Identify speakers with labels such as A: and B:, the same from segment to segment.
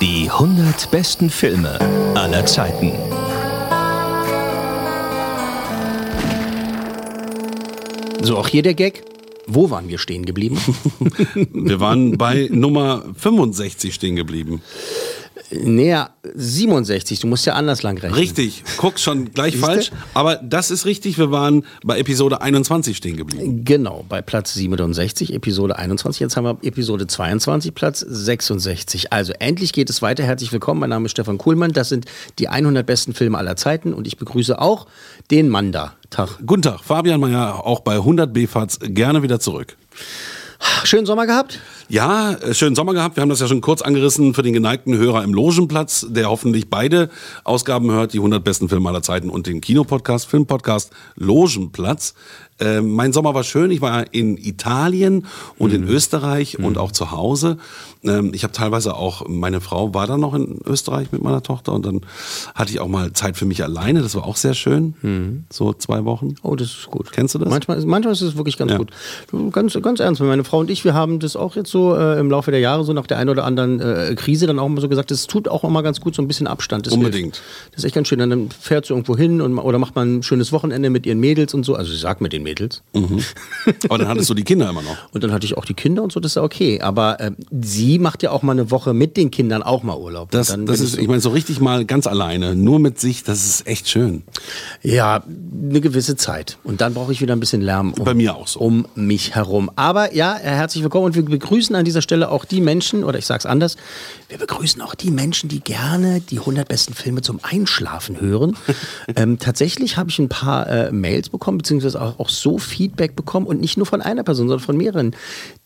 A: Die 100 besten Filme aller Zeiten.
B: So, auch hier der Gag. Wo waren wir stehen geblieben?
C: Wir waren bei Nummer 65 stehen geblieben.
B: Näher 67, du musst ja anders lang rechnen.
C: Richtig, guck schon gleich
B: Siehste?
C: falsch. Aber das ist richtig, wir waren bei Episode 21 stehen geblieben.
B: Genau, bei Platz 67, Episode 21. Jetzt haben wir Episode 22, Platz 66. Also endlich geht es weiter. Herzlich willkommen. Mein Name ist Stefan Kuhlmann. Das sind die 100 besten Filme aller Zeiten und ich begrüße auch den Mann da. Tag.
C: Guten Tag, Fabian Meyer, auch bei 100 BFATs gerne wieder zurück.
B: Schönen Sommer gehabt?
C: Ja, äh, schönen Sommer gehabt. Wir haben das ja schon kurz angerissen für den geneigten Hörer im Logenplatz, der hoffentlich beide Ausgaben hört, die 100 besten Filme aller Zeiten und den Kinopodcast, Filmpodcast Logenplatz. Äh, mein Sommer war schön. Ich war in Italien und in Österreich und auch zu Hause. Ähm, ich habe teilweise auch, meine Frau war dann noch in Österreich mit meiner Tochter und dann hatte ich auch mal Zeit für mich alleine. Das war auch sehr schön. So zwei Wochen.
B: Oh, das ist gut.
C: Kennst du das?
B: Manchmal, manchmal ist es wirklich ganz
C: Ja.
B: gut. Du, Ganz, ganz ernst, meine Frau und ich, wir haben das auch jetzt so äh, im Laufe der Jahre, so nach der einen oder anderen äh, Krise, dann auch mal so gesagt, es tut auch immer ganz gut, so ein bisschen Abstand. Das
C: Unbedingt.
B: Hilft. Das ist echt ganz schön. Dann fährt sie irgendwo hin und, oder macht man ein schönes Wochenende mit ihren Mädels und so. Also ich sag mit den Mädels.
C: Aber dann hattest du die Kinder immer noch.
B: Und dann hatte ich auch die Kinder und so, das ist ja okay. Aber äh, sie macht ja auch mal eine Woche mit den Kindern auch mal Urlaub.
C: Das, das ist, ich meine, so richtig mal ganz alleine, nur mit sich, das ist echt schön.
B: Ja, eine gewisse Zeit. Und dann brauche ich wieder ein bisschen Lärm um,
C: Bei mir auch so.
B: um mich herum. Aber ja, herzlich willkommen und wir begrüßen an dieser Stelle auch die Menschen, oder ich sage es anders, wir begrüßen auch die Menschen, die gerne die 100 besten Filme zum Einschlafen hören. ähm, tatsächlich habe ich ein paar äh, Mails bekommen, beziehungsweise auch, auch so Feedback bekommen und nicht nur von einer Person, sondern von mehreren,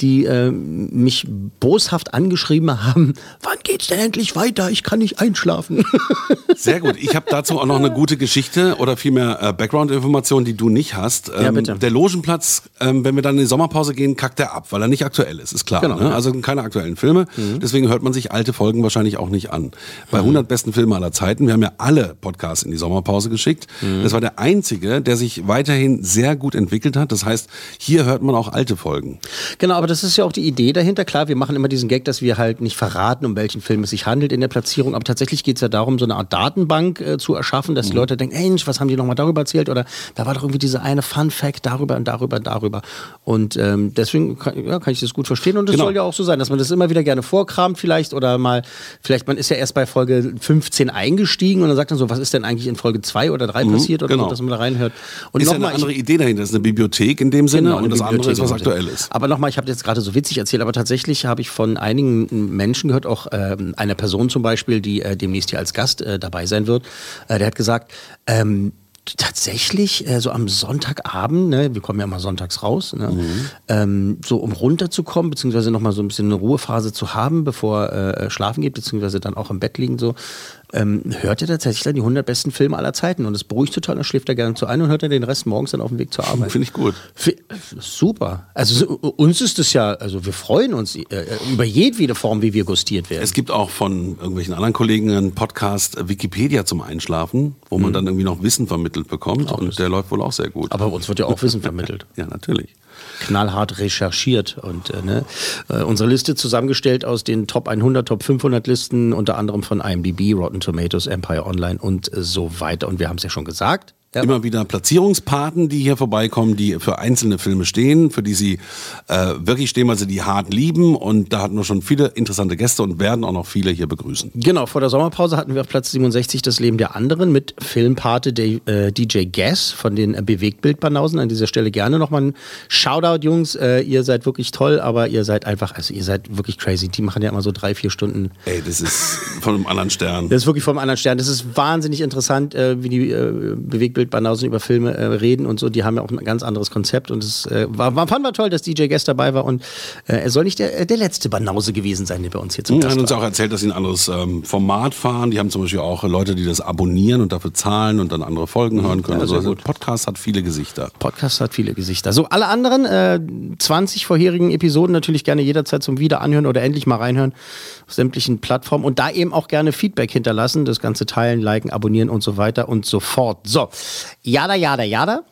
B: die äh, mich boshaft angeschrieben haben, wann geht's denn endlich weiter? Ich kann nicht einschlafen.
C: Sehr gut. Ich habe dazu auch noch eine gute Geschichte oder vielmehr äh, Background-Informationen, die du nicht hast. Ähm,
B: Ja, bitte.
C: Der Logenplatz, ähm, wenn wir dann in die Sommerpause gehen, kackt er ab, weil er nicht aktuell ist, ist klar.
B: Genau,
C: ne?
B: ja. Mhm.
C: Also keine aktuellen Filme. Deswegen hört man sich alte Folgen wahrscheinlich auch nicht an. Bei 100 besten Filme aller Zeiten, wir haben ja alle Podcasts in die Sommerpause geschickt.
B: Mhm.
C: Das war der einzige, der sich weiterhin sehr gut entwickelt hat. Das heißt, hier hört man auch alte Folgen.
B: Genau, aber das ist ja auch die Idee dahinter. Klar, wir machen immer diesen Gag, dass wir halt nicht verraten, um welchen Film es sich handelt in der Platzierung. Aber tatsächlich geht es ja darum, so eine Art Datenbank äh, zu erschaffen, dass die Leute denken, Mensch, was haben die nochmal darüber erzählt? Oder da war doch irgendwie dieser eine Fun-Fact darüber und darüber und darüber. Und ähm, deswegen kann, ja, kann ich das gut verstehen. Und es
C: Genau.
B: soll ja auch so sein, dass man das immer wieder gerne vorkramt vielleicht oder mal, vielleicht man ist ja erst bei Folge 15 eingestiegen und dann sagt man so, was ist denn eigentlich in Folge 2 oder 3 passiert oder
C: genau.
B: so, dass man da reinhört. Und
C: ist ja eine
B: ich-
C: andere Idee dahinter. Das ist eine Bibliothek in dem Sinne
B: Genau,
C: und das andere ist was
B: Bibliothek.
C: Aktuelles.
B: Aber nochmal, ich habe jetzt gerade so witzig erzählt, aber tatsächlich habe ich von einigen Menschen gehört, auch ähm, einer Person zum Beispiel, die äh, demnächst hier als Gast äh, dabei sein wird, äh, der hat gesagt, ähm, tatsächlich äh, so am Sonntagabend, ne, wir kommen ja mal sonntags raus, ne, ähm, so um runterzukommen, beziehungsweise nochmal so ein bisschen eine Ruhephase zu haben, bevor äh, schlafen geht, beziehungsweise dann auch im Bett liegen so, ähm, hört er tatsächlich dann die 100 besten Filme aller Zeiten und es beruhigt total, dann schläft er gerne zu ein und hört er den Rest morgens dann auf dem Weg zur Arbeit.
C: Finde ich gut.
B: Fi- Super. Also so, uns ist es ja, also wir freuen uns äh, über jedwede Form, wie wir gustiert werden.
C: Es gibt auch von irgendwelchen anderen Kollegen einen Podcast äh, Wikipedia zum Einschlafen, wo man dann irgendwie noch Wissen vermittelt bekommt und der läuft wohl auch sehr gut.
B: Aber uns wird ja auch Wissen vermittelt.
C: ja, natürlich.
B: Knallhart recherchiert und äh, ne, äh, unsere Liste zusammengestellt aus den Top 100, Top 500 Listen, unter anderem von IMDb, Rotten Tomatoes, Empire Online und so weiter. Und wir haben es ja schon gesagt.
C: Immer wieder Platzierungspaten, die hier vorbeikommen, die für einzelne Filme stehen, für die sie äh, wirklich stehen, weil sie die hart lieben. Und da hatten wir schon viele interessante Gäste und werden auch noch viele hier begrüßen.
B: Genau, vor der Sommerpause hatten wir auf Platz 67 das Leben der anderen mit Filmpate der, äh, DJ Gas von den äh, Bewegtbildbanausen. An dieser Stelle gerne nochmal ein Shoutout, Jungs. Äh, ihr seid wirklich toll, aber ihr seid einfach, also ihr seid wirklich crazy. Die machen ja immer so drei, vier Stunden.
C: Ey, das ist von einem anderen Stern.
B: Das ist wirklich vom anderen Stern. Das ist wahnsinnig interessant, äh, wie die äh, Bewegtbildbanausen über Filme äh, reden und so. Die haben ja auch ein ganz anderes Konzept und es äh, war, war, fanden wir toll, dass DJ Gas dabei war und äh, er soll nicht der, der letzte Banause gewesen sein, der bei uns hier zum
C: Er
B: Gast
C: hat uns
B: war.
C: auch erzählt, dass sie ein anderes ähm, Format fahren. Die haben zum Beispiel auch Leute, die das abonnieren und dafür zahlen und dann andere Folgen hören können.
B: Ja,
C: also,
B: gut.
C: Podcast hat viele Gesichter.
B: Podcast hat viele Gesichter. So, alle anderen äh, 20 vorherigen Episoden natürlich gerne jederzeit zum Wiederanhören oder endlich mal reinhören auf sämtlichen Plattformen und da eben auch gerne Feedback hinterlassen. Das Ganze teilen, liken, abonnieren und so weiter und so fort. So, jada, jada, jada.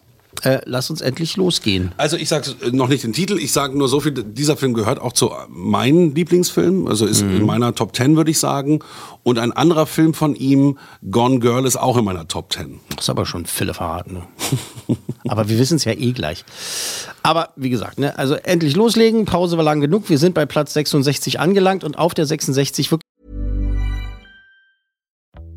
B: Äh, lass uns endlich losgehen.
C: Also ich sage noch nicht den Titel, ich sage nur so viel, dieser Film gehört auch zu meinen Lieblingsfilmen, also ist
B: Mhm.
C: in meiner Top 10, würde ich sagen. Und ein anderer Film von ihm, Gone Girl, ist auch in meiner Top 10.
B: Das ist aber schon Fille verraten. Ne? aber wir wissen es ja eh gleich. Aber wie gesagt, ne, also endlich loslegen. Pause war lang genug. Wir sind bei Platz 66 angelangt und auf der 66 wirklich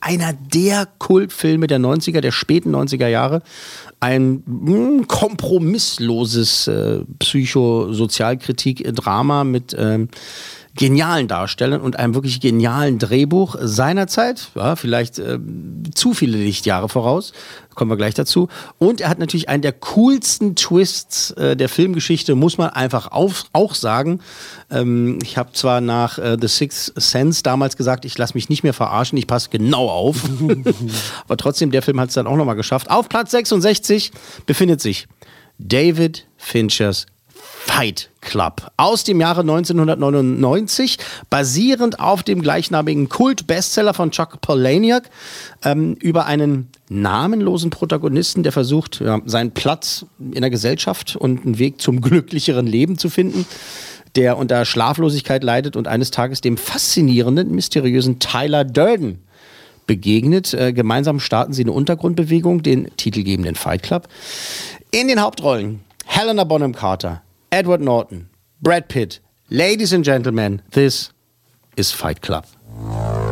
B: einer der Kultfilme der 90er, der späten 90er Jahre. Ein mm, kompromissloses äh, Psychosozialkritik-Drama mit ähm, genialen Darstellern und einem wirklich genialen Drehbuch seinerzeit, ja, vielleicht äh, zu viele Lichtjahre voraus, kommen wir gleich dazu. Und er hat natürlich einen der coolsten Twists äh, der Filmgeschichte, muss man einfach auf, auch sagen. Ähm, ich habe zwar nach äh, The Sixth Sense damals gesagt, ich lasse mich nicht mehr verarschen, ich passe genau auf. Aber trotzdem, der Film hat es dann auch nochmal geschafft. Auf Platz 66 befindet sich David Finchers Fight Club aus dem Jahre 1999, basierend auf dem gleichnamigen Kult-Bestseller von Chuck Palahniuk ähm, über einen namenlosen Protagonisten, der versucht, ja, seinen Platz in der Gesellschaft und einen Weg zum glücklicheren Leben zu finden, der unter Schlaflosigkeit leidet und eines Tages dem faszinierenden, mysteriösen Tyler Durden begegnet. Äh, gemeinsam starten sie eine Untergrundbewegung, den titelgebenden Fight Club. In den Hauptrollen Helena Bonham Carter, Edward Norton, Brad Pitt. Ladies and Gentlemen, this is Fight Club.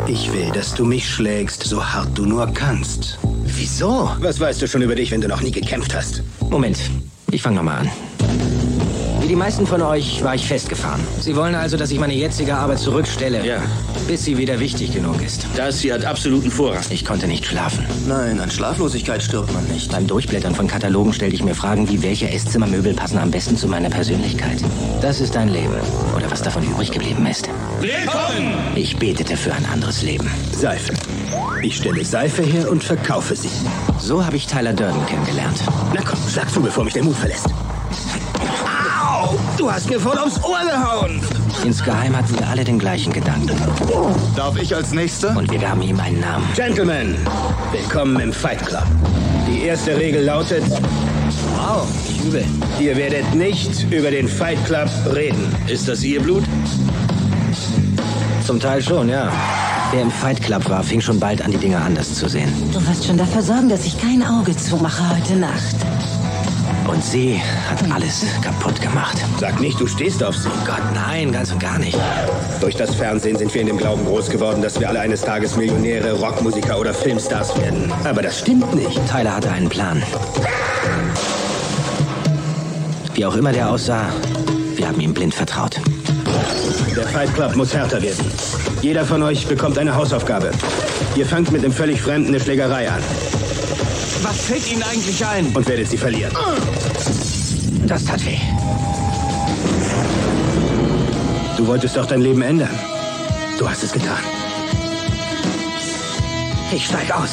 D: Ich will, dass du mich schlägst, so hart du nur kannst.
E: Wieso?
D: Was weißt du schon über dich, wenn du noch nie gekämpft hast?
E: Moment, ich fange nochmal an. Die meisten von euch war ich festgefahren. Sie wollen also, dass ich meine jetzige Arbeit zurückstelle,
D: Ja.
E: bis sie wieder wichtig genug ist.
D: Das hier hat absoluten Vorrang.
E: Ich konnte nicht schlafen.
D: Nein, an Schlaflosigkeit stirbt man nicht.
E: Beim Durchblättern von Katalogen stellte ich mir Fragen wie, welche Esszimmermöbel passen am besten zu meiner Persönlichkeit. Das ist ein Leben. Oder was davon übrig geblieben ist.
D: Willkommen!
E: Ich betete für ein anderes Leben.
D: Seife. Ich stelle Seife her und verkaufe sie.
E: So habe ich Tyler Durden kennengelernt.
D: Na komm, sag zu, bevor mich der Mut verlässt. Du hast mir voll aufs Ohr gehauen!
E: Insgeheim hatten wir alle den gleichen Gedanken.
F: Darf ich als Nächster?
E: Und wir gaben ihm einen Namen.
D: Gentlemen, willkommen im Fight Club. Die erste Regel lautet,
E: Wow, nicht übel.
D: ihr werdet nicht über den Fight Club reden. Ist das Ihr Blut?
E: Zum Teil schon, ja. Wer im Fight Club war, fing schon bald an, die Dinge anders zu sehen.
G: Du wirst schon dafür sorgen, dass ich kein Auge zumache heute Nacht.
E: Und sie hat alles kaputt gemacht.
D: Sag nicht, du stehst auf sie.
E: Gott, nein, ganz und gar nicht.
D: Durch das Fernsehen sind wir in dem Glauben groß geworden, dass wir alle eines Tages Millionäre, Rockmusiker oder Filmstars werden. Aber das stimmt nicht.
E: Tyler hatte einen Plan. Wie auch immer der aussah, wir haben ihm blind vertraut.
D: Der Fight Club muss härter werden. Jeder von euch bekommt eine Hausaufgabe. Ihr fangt mit einem völlig Fremden eine Schlägerei an
F: Was fällt Ihnen eigentlich ein?
D: und werdet sie verlieren.
E: Das tat weh.
D: Du wolltest doch dein Leben ändern. Du hast es getan. Ich steig aus.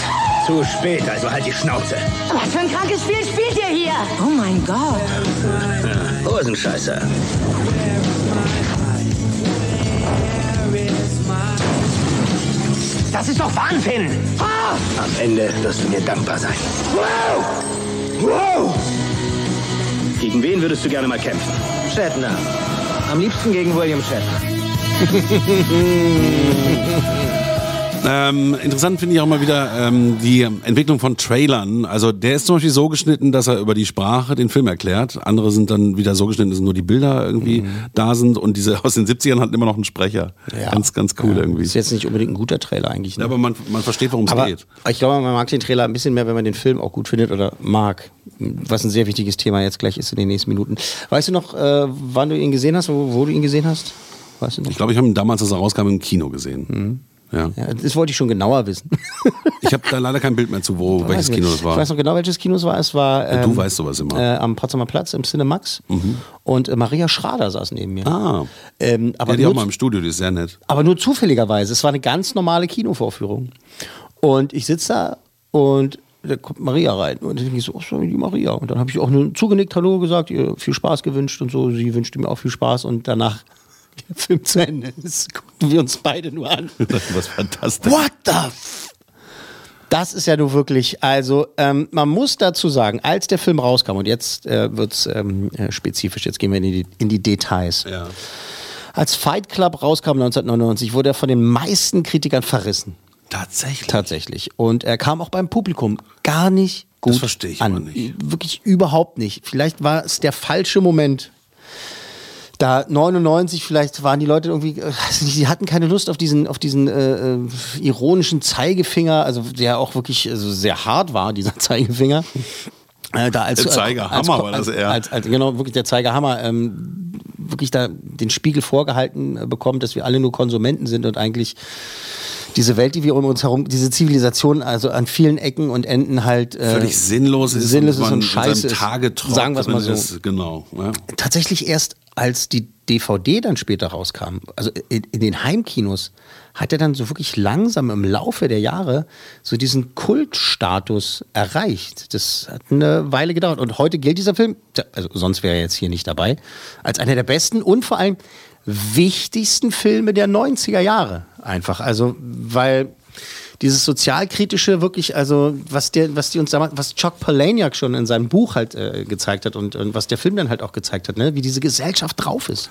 D: Zu spät, also halt die Schnauze.
G: Was für ein krankes Spiel spielt ihr hier? Oh mein Gott.
D: Ja, Hosenscheißer. Das ist doch Wahnsinn! Ah! Am Ende wirst du mir dankbar sein. Wow! Wow! Gegen wen würdest du gerne mal kämpfen?
E: Shatner. Am liebsten gegen William Shatner.
C: Ähm, interessant finde ich auch mal wieder ähm, die Entwicklung von Trailern. Also der ist zum Beispiel so geschnitten, dass er über die Sprache den Film erklärt. Andere sind dann wieder so geschnitten, dass nur die Bilder irgendwie
B: Mhm.
C: da sind. Und diese aus den 70ern hatten immer noch einen Sprecher.
B: Ja.
C: Ganz, ganz cool
B: Ja,
C: irgendwie.
B: Ist jetzt nicht unbedingt ein guter Trailer eigentlich. Ne?
C: Ja, aber man, man versteht, worum es geht.
B: ich glaube, man mag den Trailer ein bisschen mehr, wenn man den Film auch gut findet oder mag. Was ein sehr wichtiges Thema jetzt gleich ist in den nächsten Minuten. Weißt du noch, äh, wann du ihn gesehen hast, wo, wo du ihn gesehen hast? Weißt du?
C: Ich glaube, ich habe ihn damals, als er rauskam, im Kino gesehen.
B: Mhm.
C: Ja.
B: Ja, das wollte ich schon genauer wissen.
C: Ich habe da leider kein Bild mehr zu, wo welches. Kino das war.
B: Ich weiß noch genau, welches Kino es war. Es war
C: Ja, du
B: ähm,
C: weißt sowas immer.
B: Äh, am Potsdamer Platz im Cinemax. Und äh, Maria Schrader saß neben mir.
C: ah,
B: Ähm, aber,
C: ja, die auch
B: nur,
C: mal im Studio, die ist sehr nett.
B: aber nur zufälligerweise. Es war eine ganz normale Kinovorführung. Und ich sitze da und da kommt Maria rein. Und ich so, oh, die Maria. Und dann habe ich auch nur zugenickt, Hallo gesagt, ihr viel Spaß gewünscht und so. Sie wünschte mir auch viel Spaß. Und danach der Film zu Ende ist, guckten wir uns beide nur an.
C: War fantastisch.
B: What the f das ist ja nur wirklich, also ähm, man muss dazu sagen, als der Film rauskam, und jetzt äh, wird es ähm, äh, spezifisch, jetzt gehen wir in die, in die Details.
C: Ja.
B: Als Fight Club rauskam 1999, wurde er von den meisten Kritikern verrissen.
C: Tatsächlich.
B: Tatsächlich. Und er kam auch beim Publikum gar nicht gut
C: Das verstehe ich
B: an.
C: nicht.
B: Wirklich überhaupt nicht. Vielleicht war es der falsche Moment. Da 99, vielleicht waren die Leute irgendwie, äh, nicht, die hatten keine Lust auf diesen, auf diesen äh, äh, ironischen Zeigefinger, also der auch wirklich also sehr hart war, dieser Zeigefinger. Äh, da als,
C: Der Zeigerhammer war das
B: als,
C: eher.
B: Als, als, genau, wirklich der Zeigerhammer, ähm, wirklich da den Spiegel vorgehalten äh, bekommt, dass wir alle nur Konsumenten sind und eigentlich diese Welt, die wir um uns herum, diese Zivilisation, also an vielen Ecken und Enden halt äh,
C: Völlig sinnlos ist
B: sinnlos
C: und
B: ist und scheiße ist. Sagen wir es mal so.
C: Ist, genau. Ja.
B: Tatsächlich erst als die DVD dann später rauskam, also in, in den Heimkinos, hat er dann so wirklich langsam im Laufe der Jahre so diesen Kultstatus erreicht. Das hat eine Weile gedauert. Und heute gilt dieser Film, also sonst wäre er jetzt hier nicht dabei, als einer der besten und vor allem wichtigsten Filme der 90er Jahre. Einfach. Also, weil dieses sozialkritische wirklich, also was der, was die uns damals, was Chuck Palahniuk schon in seinem Buch halt äh, gezeigt hat und, und was der Film dann halt auch gezeigt hat, ne? wie diese Gesellschaft drauf ist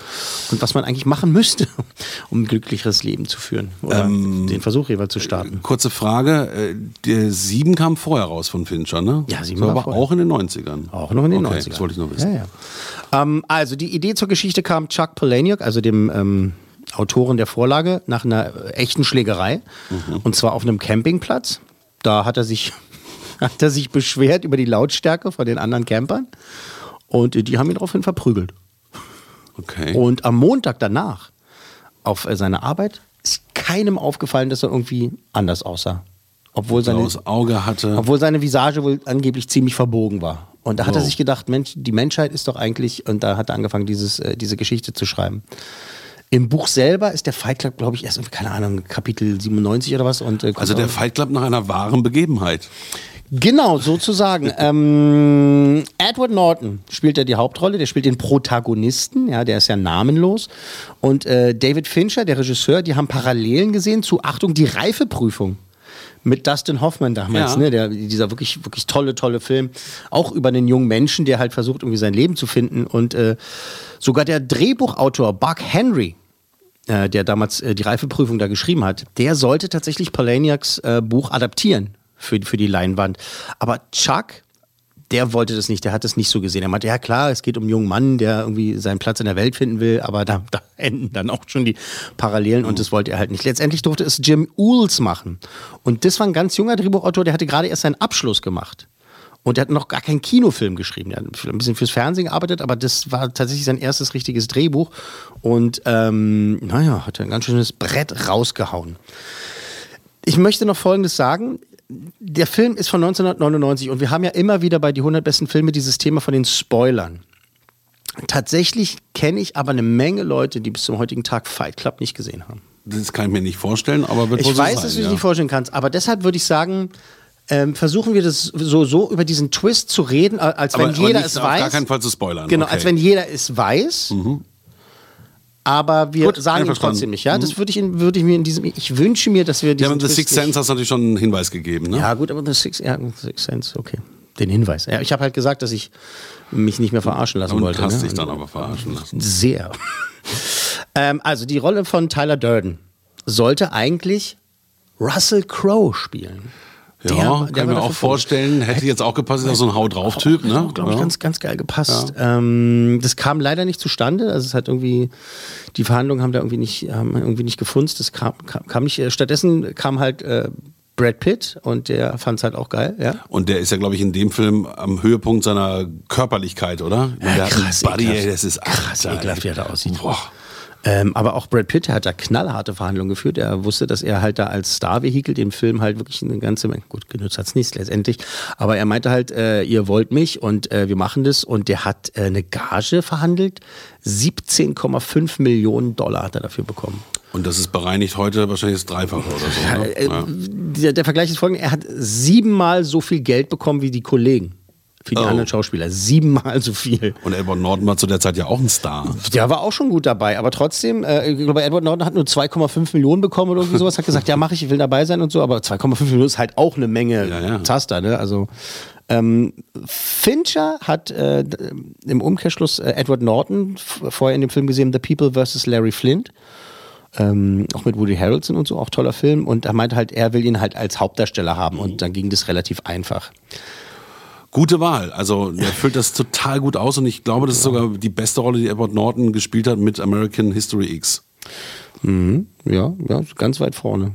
B: und was man eigentlich machen müsste, um ein glücklicheres Leben zu führen oder
C: Ähm,
B: den Versuch jeweils zu starten.
C: Kurze Frage, äh, der Sieben kam vorher raus von Fincher, ne?
B: Ja, Sieben
C: So,
B: war
C: aber
B: vorher.
C: auch in den 90ern.
B: Auch noch in den
C: okay,
B: 90ern.
C: Das wollte ich nur wissen.
B: Ja, ja. Ähm, also die Idee zur Geschichte kam Chuck Palahniuk, also dem ähm, Autoren der Vorlage, nach einer echten Schlägerei.
C: Mhm.
B: Und zwar auf einem Campingplatz. Da hat er sich, hat er sich beschwert über die Lautstärke von den anderen Campern. Und die haben ihn daraufhin verprügelt.
C: Okay.
B: Und am Montag danach auf äh, seine Arbeit ist keinem aufgefallen, dass er irgendwie anders aussah. Obwohl seine,
C: Auge hatte.
B: obwohl seine Visage wohl angeblich ziemlich verbogen war. Und da hat er sich gedacht, Mensch, die Menschheit ist doch eigentlich, und da hat er angefangen, dieses, äh, diese Geschichte zu schreiben. Im Buch selber ist der Fight Club, glaube ich, erst, keine Ahnung, Kapitel 97 oder was. Und, äh,
C: also der Fight Club nach einer wahren Begebenheit.
B: Genau, sozusagen. ähm, Edward Norton spielt ja die Hauptrolle, der spielt den Protagonisten, ja, der ist ja namenlos. Und äh, David Fincher, der Regisseur, die haben Parallelen gesehen zu, Achtung, die Reifeprüfung. Mit Dustin Hoffman damals,
C: Ja.
B: ne? Der, dieser wirklich, wirklich tolle, tolle Film. Auch über einen jungen Menschen, der halt versucht, irgendwie sein Leben zu finden. Und äh, sogar der Drehbuchautor Buck Henry, äh, der damals äh, die Reifeprüfung da geschrieben hat, der sollte tatsächlich Palahniuks äh, Buch adaptieren für, für die Leinwand. Aber Chuck, der wollte das nicht, der hat das nicht so gesehen. Er meinte, ja klar, es geht um einen jungen Mann, der irgendwie seinen Platz in der Welt finden will, aber da, da enden dann auch schon die Parallelen und das wollte er halt nicht. Letztendlich durfte es Jim Ools machen. Und das war ein ganz junger Drehbuchautor, der hatte gerade erst seinen Abschluss gemacht. Und der hat noch gar keinen Kinofilm geschrieben. Der hat ein bisschen fürs Fernsehen gearbeitet, aber das war tatsächlich sein erstes richtiges Drehbuch. Und ähm, naja, hat er ein ganz schönes Brett rausgehauen. Ich möchte noch Folgendes sagen. Der Film ist von 1999 und wir haben ja immer wieder bei die 100 besten Filme dieses Thema von den Spoilern. Tatsächlich kenne ich aber eine Menge Leute, die bis zum heutigen Tag Fight Club nicht gesehen haben.
C: Das kann ich mir nicht vorstellen, aber wird
B: Ich weiß,
C: sein,
B: dass du
C: ja.
B: dich nicht vorstellen kannst, aber deshalb würde ich sagen, ähm, versuchen wir das so, so über diesen Twist zu reden, als
C: aber,
B: wenn
C: aber
B: jeder es
C: auf gar
B: weiß.
C: keinen Fall zu spoilern.
B: Genau,
C: okay. Mhm.
B: als wenn jeder es weiß. Aber wir
C: Gut,
B: sagen ihm trotzdem nicht, ja. Das
C: Mhm.
B: würde ich, in- würde ich mir in diesem. Ich wünsche mir, dass wir
C: Ja,
B: diesen
C: aber The
B: Twist
C: Sixth Sense hast du natürlich schon einen Hinweis gegeben, ne?
B: Ja, gut, aber The Six, ja, Six Sense, okay. Den Hinweis. Ja, ich habe halt gesagt, dass ich mich nicht mehr verarschen lassen
C: Und
B: wollte.
C: hast
B: ne?
C: dich dann aber verarschen lassen.
B: Sehr. ähm, also die Rolle von Tyler Durden sollte eigentlich Russell Crowe spielen.
C: Ja,
B: Der- der
C: kann mir auch vorstellen, hätte jetzt auch gepasst, ist auch so ein Hau drauf Typ, ne?
B: glaube ich,
C: Ja.
B: ganz, ganz geil gepasst. Ähm, das kam leider nicht zustande. Also es hat irgendwie, die Verhandlungen haben da irgendwie nicht, haben irgendwie nicht gefunzt. Das kam, kam, kam nicht. äh, Stattdessen kam halt äh, Brad Pitt und der fand es halt auch geil, ja.
C: Und der ist ja, glaube ich, in dem Film am Höhepunkt seiner Körperlichkeit, oder?
B: Ja,
C: der hat
B: krass ekelhaft.
C: ey, das ist
B: Krass ekelhaft, wie er da aussieht.
C: Boah.
B: Ähm, aber auch Brad Pitt hat da knallharte Verhandlungen geführt. Er wusste, dass er halt da als Star-Vehikel dem Film halt wirklich eine ganze Menge, gut, genutzt hat's nicht letztendlich, aber er meinte halt, äh, ihr wollt mich und äh, wir machen das und der hat äh, eine Gage verhandelt, 17,5 Millionen Dollar hat er dafür bekommen.
C: Und das ist bereinigt heute wahrscheinlich das Dreifache oder so. ne?
B: Äh, der, der Vergleich ist folgender, er hat siebenmal so viel Geld bekommen wie die Kollegen. Für die
C: Oh.
B: anderen Schauspieler. Siebenmal so viel.
C: Und Edward Norton war zu der Zeit ja auch ein Star.
B: Der war auch schon gut dabei, aber trotzdem, äh, ich glaube, Edward Norton hat nur 2,5 Millionen bekommen oder irgendwie sowas, hat gesagt, ja, mache ich, ich will dabei sein und so, aber 2,5 Millionen ist halt auch eine Menge
C: Ja, ja.
B: Taster, ne? Also ähm, Fincher hat äh, im Umkehrschluss äh, Edward Norton vorher in dem Film gesehen, The People vs. Larry Flint. Ähm, auch mit Woody Harrelson und so, auch toller Film. Und er meinte halt, er will ihn halt als Hauptdarsteller haben. Und dann ging das relativ einfach.
C: Gute Wahl. Also er füllt das total gut aus und ich glaube, das ist sogar die beste Rolle, die Edward Norton gespielt hat mit American History X.
B: Mhm. Ja, ja, ganz weit vorne.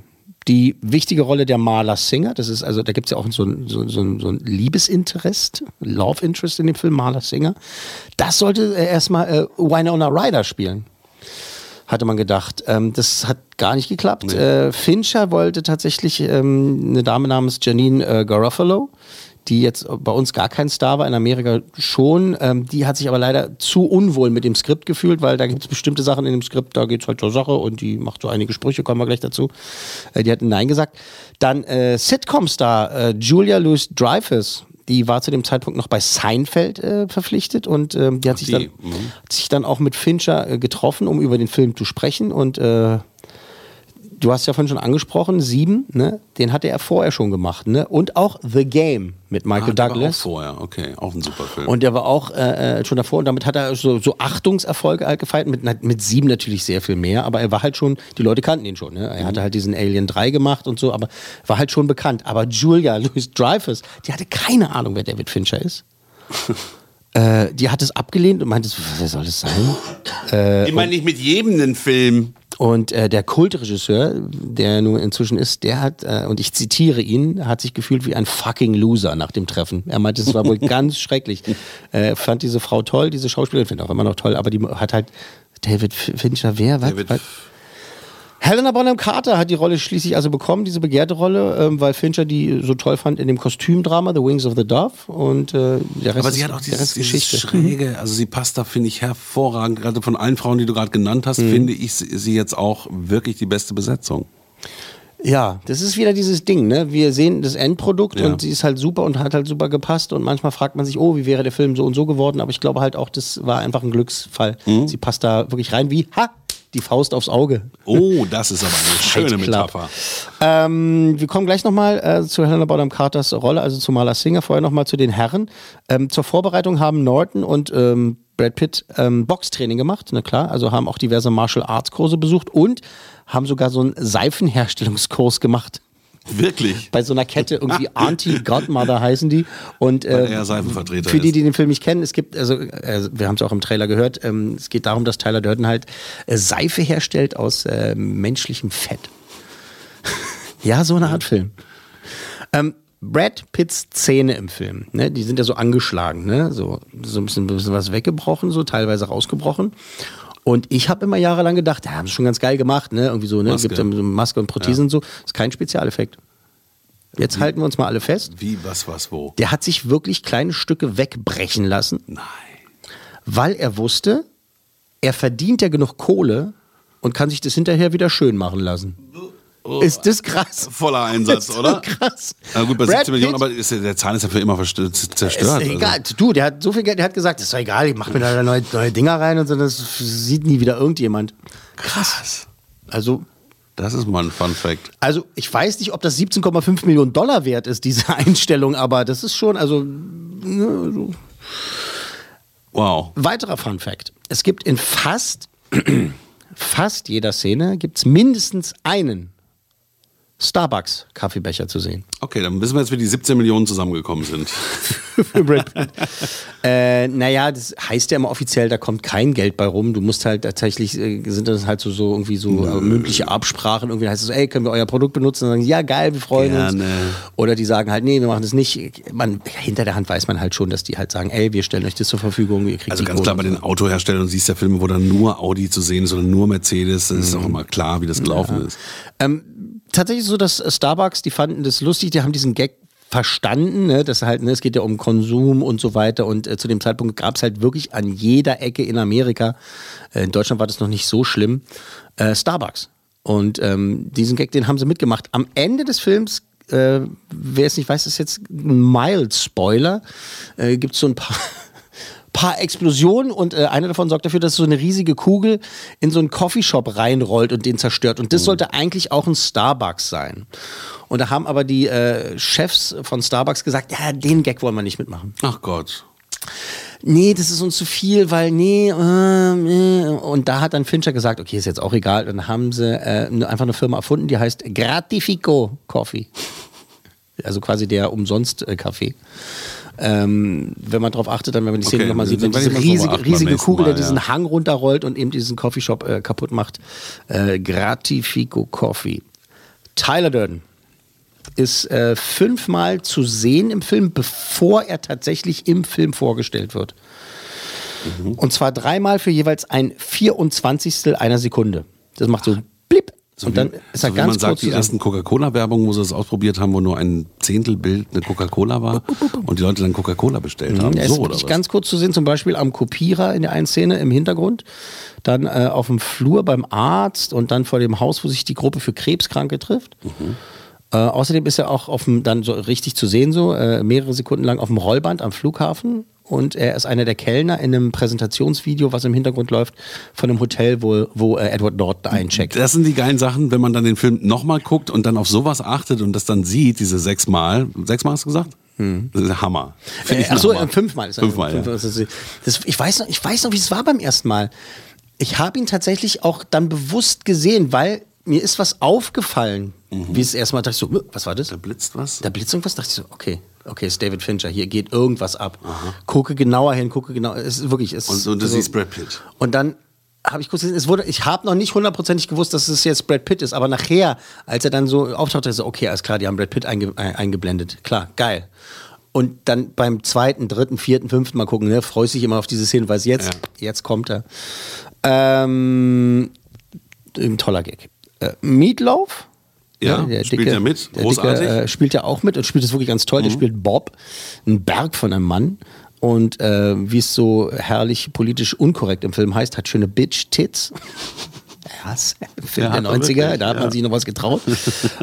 B: Die wichtige Rolle der Maler Singer, das ist also, da gibt es ja auch so ein, so, so, so ein Liebesinterest, Love Interest in dem Film Maler Singer. Das sollte äh, erstmal äh, Winona Ryder spielen. Hatte man gedacht. Ähm, das hat gar nicht geklappt. Äh, Fincher wollte tatsächlich ähm, eine Dame namens Janine äh, Garofalo, die jetzt bei uns gar kein Star war, in Amerika schon. Ähm, die hat sich aber leider zu unwohl mit dem Skript gefühlt, weil da gibt es bestimmte Sachen in dem Skript, da geht es halt zur Sache und die macht so einige Sprüche, kommen wir gleich dazu. Äh, die hat Nein gesagt. Dann äh, Sitcom-Star äh, Julia Louis-Dreyfus. Die war zu dem Zeitpunkt noch bei Seinfeld äh, verpflichtet und ähm, die hat sich
C: die,
B: dann
C: mhm.
B: hat sich dann auch mit Fincher äh, getroffen, um über den Film zu sprechen. Und äh, du hast ja vorhin schon angesprochen, Sieben, ne? den hatte er vorher schon gemacht. Ne? Und auch The Game mit Michael
C: Ah, der war
B: Douglas.
C: Auch vorher, okay, auch ein super Film.
B: Und der war auch äh, äh, schon davor und damit hat er so, so Achtungserfolge halt gefeiert. Mit, mit sieben natürlich sehr viel mehr, aber er war halt schon, die Leute kannten ihn schon. Ne? Er hatte halt diesen Alien 3 gemacht und so, aber war halt schon bekannt. Aber Julia Louis Dreyfus, die hatte keine Ahnung, wer David Fincher ist. äh, die hat es abgelehnt und meinte, wer soll das sein? Äh,
C: ich meine nicht mit jedem einen Film.
B: und äh, der Kultregisseur, der nun inzwischen ist, der hat, äh, und ich zitiere ihn, hat sich gefühlt wie ein fucking Loser nach dem Treffen. Er meinte, es war wohl ganz schrecklich. Er fand diese Frau toll, diese Schauspielerin, finde ich auch immer noch toll, aber die hat halt David Fincher, wer? Was?
C: David
B: Was? Helena Bonham Carter hat die Rolle schließlich also bekommen, diese begehrte Rolle, ähm, weil Fincher die so toll fand in dem Kostümdrama The Wings of the Dove und äh, der Rest
C: Aber sie hat auch dieses,
B: ist
C: dieses
B: Geschichte.
C: schräge, also sie passt da, finde ich, hervorragend. Gerade von allen Frauen, die du gerade genannt hast,
B: Mhm.
C: finde ich sie sie jetzt auch wirklich die beste Besetzung.
B: Ja, das ist wieder dieses Ding, ne? Wir sehen das Endprodukt
C: Ja.
B: und sie ist halt super und hat halt super gepasst und manchmal fragt man sich, oh, wie wäre der Film so und so geworden, aber ich glaube halt auch, das war einfach ein Glücksfall.
C: Mhm.
B: Sie passt da wirklich rein wie, ha, die Faust aufs Auge.
C: Oh, das ist aber eine schöne
B: Fight Club.
C: Metapher.
B: Ähm, wir kommen gleich nochmal äh, zu Helena Bonham Carters Rolle, also zu Marla Singer, vorher nochmal zu den Herren. Ähm, zur Vorbereitung haben Norton und ähm, Brad Pitt ähm, Boxtraining gemacht, na klar, also haben auch diverse Martial Arts Kurse besucht und haben sogar so einen Seifenherstellungskurs gemacht.
C: Wirklich.
B: Bei so einer Kette, irgendwie Auntie Godmother heißen die. Und äh,
C: er Seifenvertreter
B: für die, die den Film nicht kennen, es gibt, also äh, wir haben es auch im Trailer gehört, ähm, es geht darum, dass Tyler Durden halt äh, Seife herstellt aus äh, menschlichem Fett. ja, so eine Art Film. Ähm, Brad Pitts Zähne im Film, ne, die sind ja so angeschlagen, ne, so, so ein bisschen, bisschen was weggebrochen, so teilweise rausgebrochen. Und ich habe immer jahrelang gedacht, ja, haben sie schon ganz geil gemacht, ne, irgendwie so, ne,
C: Maske.
B: gibt ja so Maske und Prothesen und so, ist kein Spezialeffekt. Jetzt halten wir uns mal alle fest.
C: Wie, was, was, wo?
B: Der hat sich wirklich kleine Stücke wegbrechen lassen,
C: Nein.
B: weil er wusste, er verdient ja genug Kohle, und kann sich das hinterher wieder schön machen lassen. Ist das krass?
C: Voller Einsatz,
B: so
C: oder?
B: krass.
C: Na gut, bei
B: Brad
C: 17 Millionen, aber ist, der Zahn ist ja für immer verstö-
B: Ist
C: zerstört. also.
B: egal. Du, der hat so viel Geld, der hat gesagt, ist doch egal, ich mach mir da neue, neue Dinger rein und so, das sieht nie wieder irgendjemand. Krass. Also,
C: Das ist mal ein Fun Fact.
B: also ich weiß nicht, ob das 17,5 Millionen Dollar wert ist, diese Einstellung, aber das ist schon, also, ne, so.
C: Wow.
B: Weiterer Fun Fact. Es gibt in fast, fast jeder Szene gibt's mindestens einen Starbucks-Kaffeebecher zu sehen.
C: Okay, dann wissen wir jetzt, wie die 17 Millionen zusammengekommen sind.
B: Äh, naja, das heißt ja immer offiziell, da kommt kein Geld bei rum. Du musst halt tatsächlich, äh, sind das halt so, so irgendwie so äh, mündliche Absprachen. Irgendwie heißt es so, ey, können wir euer Produkt benutzen? Und dann sagen, ja, geil, wir freuen uns.
C: Gerne.
B: Oder die sagen halt, nee, wir machen das nicht. Man, hinter der Hand weiß man halt schon, dass die halt sagen, ey, wir stellen euch das zur Verfügung, ihr kriegt
C: Also ganz klar, bei den Autoherstellern, du siehst ja Filme, wo dann nur Audi zu sehen ist oder nur Mercedes. Das ist auch immer klar, wie das gelaufen ist.
B: Ähm, tatsächlich so, dass Starbucks, die fanden das lustig, die haben diesen Gag verstanden, ne, dass halt, ne, es geht ja um Konsum und so weiter und äh, zu dem Zeitpunkt gab es halt wirklich an jeder Ecke in Amerika, äh, in Deutschland war das noch nicht so schlimm, äh, Starbucks. Und ähm, diesen Gag, den haben sie mitgemacht. Am Ende des Films, äh, wer es nicht weiß, ist jetzt ein mild Spoiler, äh, gibt es so ein paar paar Explosionen und äh, eine davon sorgt dafür, dass so eine riesige Kugel in so einen Coffeeshop reinrollt und den zerstört. Und das sollte eigentlich auch ein Starbucks sein. Und da haben aber die äh, Chefs von Starbucks gesagt, ja, den Gag wollen wir nicht mitmachen.
C: Ach Gott.
B: Nee, das ist uns zu viel, weil nee, äh, nee. Und da hat dann Fincher gesagt, okay, ist jetzt auch egal. Dann haben sie äh, einfach eine Firma erfunden, die heißt Gratifico Coffee. Also quasi der Umsonst-Kaffee. Ähm, wenn man darauf achtet, dann, wenn man die Szene
C: Okay,
B: nochmal sieht, wenn diese riesige, riesige Kugel, der
C: Mal,
B: diesen
C: ja.
B: Hang runterrollt und eben diesen Coffeeshop äh, kaputt macht. Äh, Gratifico Coffee. Tyler Durden ist äh, fünfmal zu sehen im Film, bevor er tatsächlich im Film vorgestellt wird.
C: Mhm.
B: Und zwar dreimal für jeweils ein 24. einer Sekunde. Das macht so blip. und dann ist er
C: so wie
B: ganz
C: man sagt,
B: kurz
C: die ersten Coca-Cola-Werbungen, wo sie es ausprobiert haben, wo nur ein Zehntelbild eine Coca-Cola war und die Leute dann Coca-Cola bestellt haben.
B: Er
C: so oder was?
B: ganz kurz zu sehen, zum Beispiel am Kopierer in der einen Szene im Hintergrund, dann äh, auf dem Flur beim Arzt und dann vor dem Haus, wo sich die Gruppe für Krebskranke trifft.
C: Mhm.
B: Äh, außerdem ist er auch auf dem, dann so richtig zu sehen, so äh, mehrere Sekunden lang auf dem Rollband am Flughafen. Und er ist einer der Kellner in einem Präsentationsvideo, was im Hintergrund läuft, von einem Hotel, wo, wo äh, Edward Norton eincheckt.
C: Das sind die geilen Sachen, wenn man dann den Film nochmal guckt und dann auf sowas achtet und das dann sieht, diese sechsmal. Sechsmal hast du gesagt? Das ist Hammer. Finde ich
B: Äh, ach so,
C: ein Hammer.
B: äh, fünfmal ist er.
C: Fünfmal, ja.
B: das, ich, weiß noch, ich weiß noch, wie es war beim ersten Mal. Ich habe ihn tatsächlich auch dann bewusst gesehen, weil mir ist was aufgefallen. Wie es erstmal dachte ich so, "Äh, was war das?
C: Da blitzt was?
B: Da blitzt irgendwas, dachte ich so, okay, okay, ist David Fincher, hier geht irgendwas ab. Gucke genauer hin, gucke genau, es ist wirklich, es
C: Und, und du
B: also-
C: siehst Brad Pitt.
B: und dann habe ich kurz gesehen, es wurde, ich habe noch nicht hundertprozentig gewusst, dass es jetzt Brad Pitt ist, aber nachher, als er dann so auftauchte, so, okay, alles klar, die haben Brad Pitt einge, ein, eingeblendet. Klar, geil. Und dann beim zweiten, dritten, vierten, fünften Mal gucken, ne, freust dich immer auf diese Szene, weil jetzt, jetzt kommt er. Ähm, ein toller Gag. Äh, Meatloaf.
C: Ja,
B: der
C: spielt er mit?
B: der
C: Großartig.
B: Dicke, äh, spielt er auch mit und spielt es wirklich ganz toll. Der spielt Bob, ein Berg von einem Mann. Und äh, wie es so herrlich politisch unkorrekt im Film heißt, hat schöne Bitch-Tits. Ein Film der
C: hat er
B: 90er,
C: wirklich,
B: da hat man
C: ja.
B: sich noch was getraut.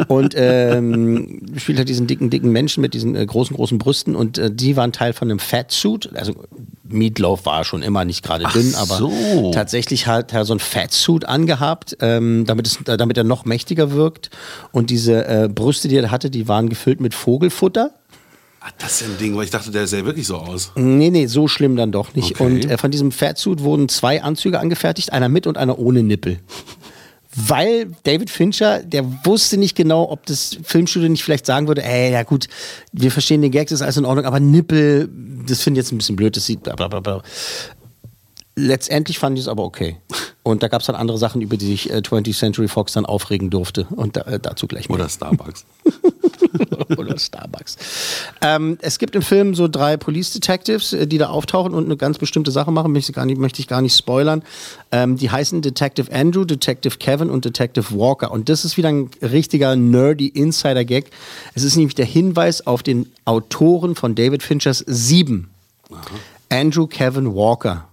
B: Und ähm, spielt halt diesen dicken, dicken Menschen mit diesen äh, großen, großen Brüsten und äh, die waren Teil von einem Fatsuit. Also Meatloaf war schon immer nicht gerade dünn, aber
C: so.
B: tatsächlich hat er so ein Fatsuit angehabt, ähm, damit, es, damit er noch mächtiger wirkt. Und diese äh, Brüste, die er hatte, die waren gefüllt mit Vogelfutter.
C: Ah, das ist ja ein Ding, weil ich dachte, der sähe wirklich so aus.
B: Nee, nee, so schlimm dann doch nicht.
C: Okay.
B: Und äh, von diesem Fatsuit wurden zwei Anzüge angefertigt, einer mit und einer ohne Nippel. Weil David Fincher, der wusste nicht genau, ob das Filmstudio nicht vielleicht sagen würde, ey, ja gut, wir verstehen den Gag, das ist alles in Ordnung, aber Nippel, das finde ich jetzt ein bisschen blöd, das sieht bla bla bla bla. Letztendlich fand ich es aber okay. Und da gab es dann andere Sachen, über die sich äh, 20th Century Fox dann aufregen durfte. Und da, äh, dazu gleich mehr.
C: Oder Starbucks.
B: Oder Starbucks. Ähm, es gibt im Film so drei Police Detectives, äh, die da auftauchen und eine ganz bestimmte Sache machen, möchte ich gar nicht, möchte ich gar nicht spoilern. Ähm, die heißen Detective Andrew, Detective Kevin und Detective Walker. Und das ist wieder ein richtiger nerdy Insider-Gag. Es ist nämlich der Hinweis auf den Autoren von David Finchers Sieben. Andrew Kevin Walker.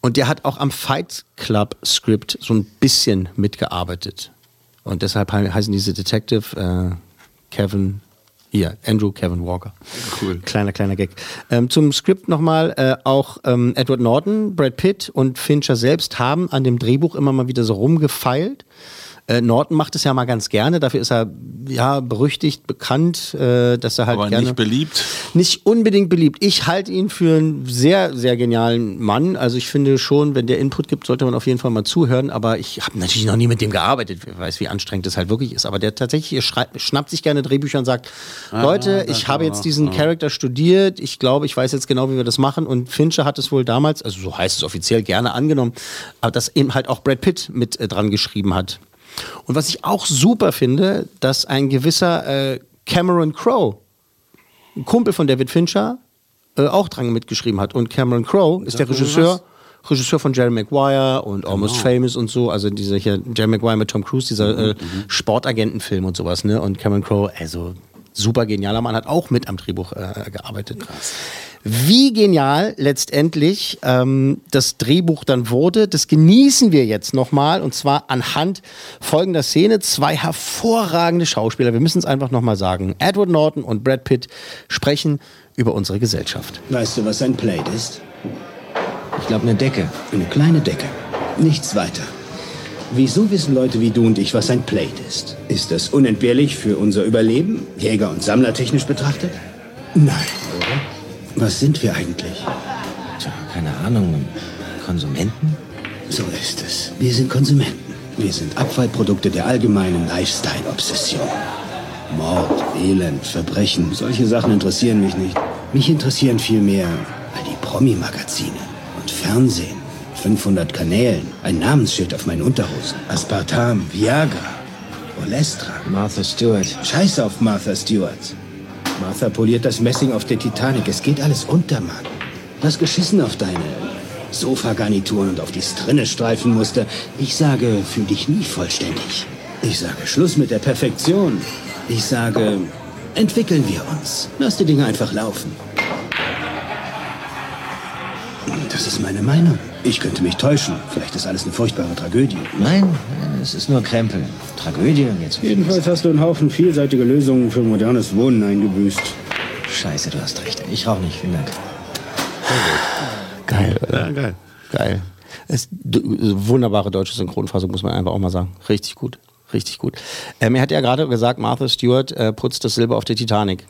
B: Und der hat auch am Fight Club Skript so ein bisschen mitgearbeitet. Und deshalb he- heißen diese Detective äh, Kevin, hier, Andrew Kevin Walker.
C: Cool.
B: Kleiner, kleiner Gag. Ähm, zum Skript nochmal, äh, auch ähm, Edward Norton, Brad Pitt und Fincher selbst haben an dem Drehbuch immer mal wieder so rumgefeilt. Äh, Norton macht es ja mal ganz gerne, dafür ist er ja berüchtigt, bekannt, äh, dass er halt
C: Aber
B: gerne
C: nicht beliebt.
B: nicht unbedingt beliebt. Ich halte ihn für einen sehr, sehr genialen Mann. Also ich finde schon, wenn der Input gibt, sollte man auf jeden Fall mal zuhören. Aber ich habe natürlich noch nie mit dem gearbeitet. Ich weiß, wie anstrengend das halt wirklich ist. Aber der tatsächlich schnappt sich gerne Drehbücher und sagt,
C: Ah,
B: Leute, ich habe jetzt diesen Charakter studiert. Ich glaube, ich weiß jetzt genau, wie wir das machen. Und Fincher hat es wohl damals, also so heißt es offiziell, gerne angenommen. Aber dass eben halt auch Brad Pitt mit äh, dran geschrieben hat. Und was ich auch super finde, dass ein gewisser äh, Cameron Crowe ein Kumpel von David Fincher äh, auch dran mitgeschrieben hat. Und Cameron Crowe ist der Regisseur, Regisseur von Jerry Maguire und Almost Famous und so. Also dieser hier, Jerry Maguire mit Tom Cruise, dieser äh, Sportagentenfilm und sowas. Ne? Und Cameron Crowe, also super genialer Mann, hat auch mit am Drehbuch äh, gearbeitet. Wie genial letztendlich ähm, das Drehbuch dann wurde, das genießen wir jetzt nochmal und zwar anhand folgender Szene. Zwei hervorragende Schauspieler, wir müssen es einfach nochmal sagen. Edward Norton und Brad Pitt sprechen über unsere Gesellschaft.
D: Weißt du, was ein Plate ist?
E: Ich glaube, eine Decke.
D: Eine kleine Decke. Nichts weiter. Wieso wissen Leute wie du und ich, was ein Plate ist? Ist das unentbehrlich für unser Überleben, Jäger- und Sammlertechnisch betrachtet? Nein, oder? Was sind wir eigentlich?
E: Tja, keine Ahnung. Konsumenten?
D: So ist es. Wir sind Konsumenten. Wir sind Abfallprodukte der allgemeinen Lifestyle-Obsession. Mord, Elend, Verbrechen, solche Sachen interessieren mich nicht. Mich interessieren vielmehr all die Promi-Magazine und Fernsehen. 500 Kanälen, ein Namensschild auf meinen Unterhosen. Aspartam, Viagra, Olestra.
E: Martha Stewart.
D: Scheiß auf Martha Stewart. Martha poliert das Messing auf der Titanic. Es geht alles unter, Mann. Das geschissen auf deine Sofagarnituren und auf die Strinne-Streifenmuster. Ich sage, fühl dich nie vollständig. Ich sage, Schluss mit der Perfektion. Ich sage, entwickeln wir uns. Lass die Dinge einfach laufen. Das ist meine Meinung. Ich könnte mich täuschen. Vielleicht ist alles eine furchtbare Tragödie.
E: Nein, nein, es ist nur Krempel. Tragödie und jetzt.
D: Jedenfalls hast du einen Haufen vielseitige Lösungen für modernes Wohnen eingebüßt.
E: Scheiße, du hast recht. Ich rauche nicht. Vielen Dank.
B: Geil, oder?
C: Ja, geil.
B: Geil. Es, wunderbare deutsche Synchronfassung, muss man einfach auch mal sagen. Richtig gut. Richtig gut. Ähm, er hat ja gerade gesagt, Martha Stewart äh, putzt das Silber auf der Titanic.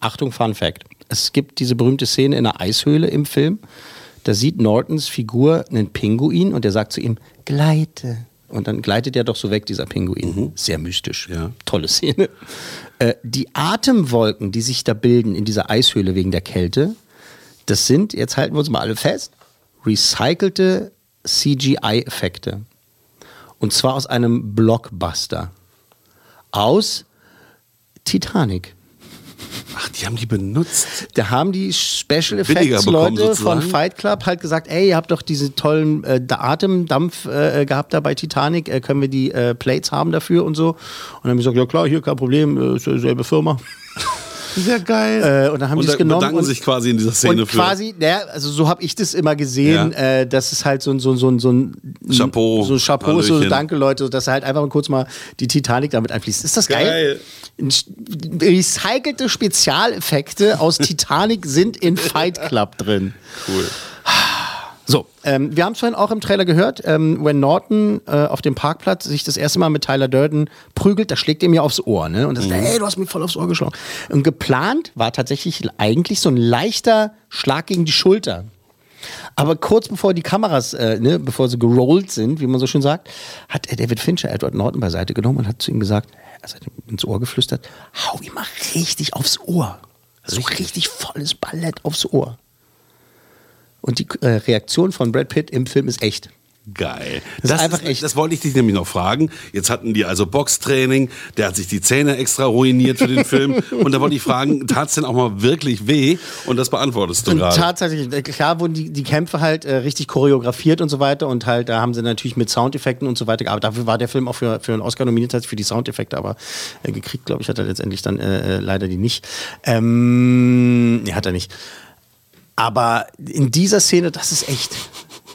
B: Achtung, Fun Fact. Es gibt diese berühmte Szene in einer Eishöhle im Film. Da sieht Nortons Figur einen Pinguin und der sagt zu ihm, gleite. Und dann gleitet er doch so weg, dieser Pinguin. Sehr mystisch.
C: Ja.
B: Tolle Szene. Äh, die Atemwolken, die sich da bilden in dieser Eishöhle wegen der Kälte, das sind, jetzt halten wir uns mal alle fest, recycelte CGI-Effekte. Und zwar aus einem Blockbuster. Aus Titanic.
C: Ach, die haben die benutzt.
B: Da haben die Special Effects
C: bekommen
B: Leute von. Fight Club halt gesagt, ey, ihr habt doch diese tollen äh, Atemdampf äh, gehabt da bei Titanic, äh, können wir die äh, Plates haben dafür und so. Und dann haben die gesagt, ja klar, hier kein Problem, äh, ist ja dieselbe Firma.
C: Sehr geil.
B: Äh, und dann haben die es genommen
C: bedanken
B: und-
C: sich quasi in dieser Szene
B: und
C: für.
B: quasi, ja, also so habe ich das immer gesehen,
C: Ja.
B: äh, dass es halt so, ein- so, ein- so, ein- so ein
C: Chapeau.
B: so ein Chapeau ist, so
C: Hallöchen.
B: danke Leute, dass halt einfach kurz mal die Titanic damit einfließt. Ist das geil?
C: Geil.
B: Recycelte Spezialeffekte aus Titanic sind in Fight Club drin.
C: Cool.
B: So, ähm, wir haben es vorhin auch im Trailer gehört, ähm, wenn Norton äh, auf dem Parkplatz sich das erste Mal mit Tyler Durden prügelt, da schlägt er mir aufs Ohr, ne? Und das ist, ey, du hast mir voll aufs Ohr geschlagen. Und geplant war tatsächlich eigentlich so ein leichter Schlag gegen die Schulter. Aber kurz bevor die Kameras, äh, ne, bevor sie gerollt sind, wie man so schön sagt, hat äh, David Fincher Edward Norton beiseite genommen und hat zu ihm gesagt, also hat ihm ins Ohr geflüstert, hau ihm mal richtig aufs Ohr. So richtig volles Ballett aufs Ohr. Und die äh, Reaktion von Brad Pitt im Film ist echt.
C: Geil.
B: Das ist einfach echt.
C: Das wollte ich dich nämlich noch fragen. Jetzt hatten die also Boxtraining, der hat sich die Zähne extra ruiniert für den Film. Und da wollte ich fragen, tat es denn auch mal wirklich weh? Und das beantwortest du gerade.
B: tatsächlich, äh, klar wurden die, die Kämpfe halt äh, richtig choreografiert und so weiter und halt, da haben sie natürlich mit Soundeffekten und so weiter gearbeitet. Dafür war der Film auch für, für einen Oscar nominiert, hat für die Soundeffekte, aber äh, gekriegt, glaube ich, hat er letztendlich dann äh, äh, leider die nicht. Ähm, nee, hat er nicht. Aber in dieser Szene, das ist echt.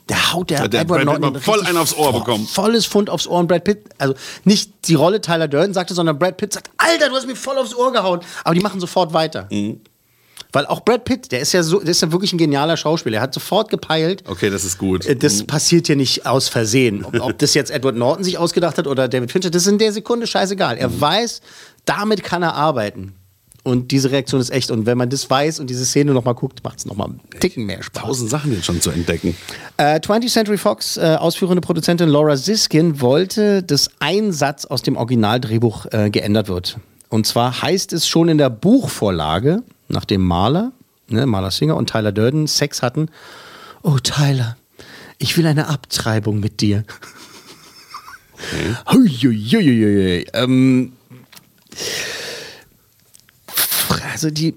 B: Der haut der,
C: Hat der
B: Edward Norton
C: voll einen aufs Ohr bekommen.
B: Volles Pfund aufs Ohr und Brad Pitt, also nicht die Rolle Tyler Durden sagte, sondern Brad Pitt sagt, Alter, du hast mir voll aufs Ohr gehauen. Aber die machen sofort weiter.
C: Mhm.
B: Weil auch Brad Pitt, der ist ja so, der ist ja wirklich ein genialer Schauspieler. Er hat sofort gepeilt,
C: Okay, das ist gut.
B: äh, das passiert hier nicht aus Versehen. Ob, ob das jetzt Edward Norton sich ausgedacht hat oder David Fincher, das ist in der Sekunde scheißegal. Er weiß, damit kann er arbeiten. Und diese Reaktion ist echt. Und wenn man das weiß und diese Szene nochmal guckt, macht es nochmal einen Ticken mehr Spaß.
C: Tausend Sachen jetzt schon zu entdecken.
B: Äh, 20th Century Fox, äh, ausführende Produzentin Laura Siskin, wollte, dass ein Satz aus dem Originaldrehbuch äh, geändert wird. Und zwar heißt es schon in der Buchvorlage, nachdem Marler, ne, Marler Singer und Tyler Durden Sex hatten, oh Tyler, ich will eine Abtreibung mit dir. Huiuiuiui. Ähm, also die,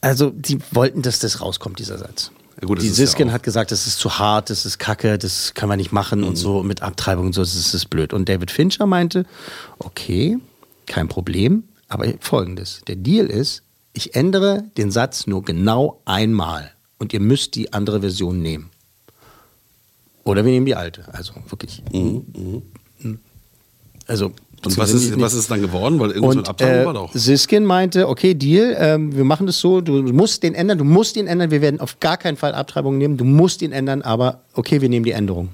B: also die wollten, dass das rauskommt, dieser Satz.
C: Ja, gut,
B: die
C: ja
B: Siskin
C: auch-
B: hat gesagt, das ist zu hart, das ist kacke, das kann man nicht machen
C: Mhm.
B: und so mit Abtreibung und so, das ist, das ist blöd. Und David Fincher meinte, okay, kein Problem, aber folgendes, der Deal ist, ich ändere den Satz nur genau einmal und ihr müsst die andere Version nehmen. Oder wir nehmen die alte, also wirklich. Also
C: Mhm, Und was ist, was ist dann geworden? Weil irgendwas mit
B: und
C: Abtreibung
B: äh,
C: war doch.
B: Siskin meinte, okay, Deal, ähm, wir machen das so, du musst den ändern, du musst ihn ändern, wir werden auf gar keinen Fall Abtreibung nehmen, du musst ihn ändern, aber okay, wir nehmen die Änderung.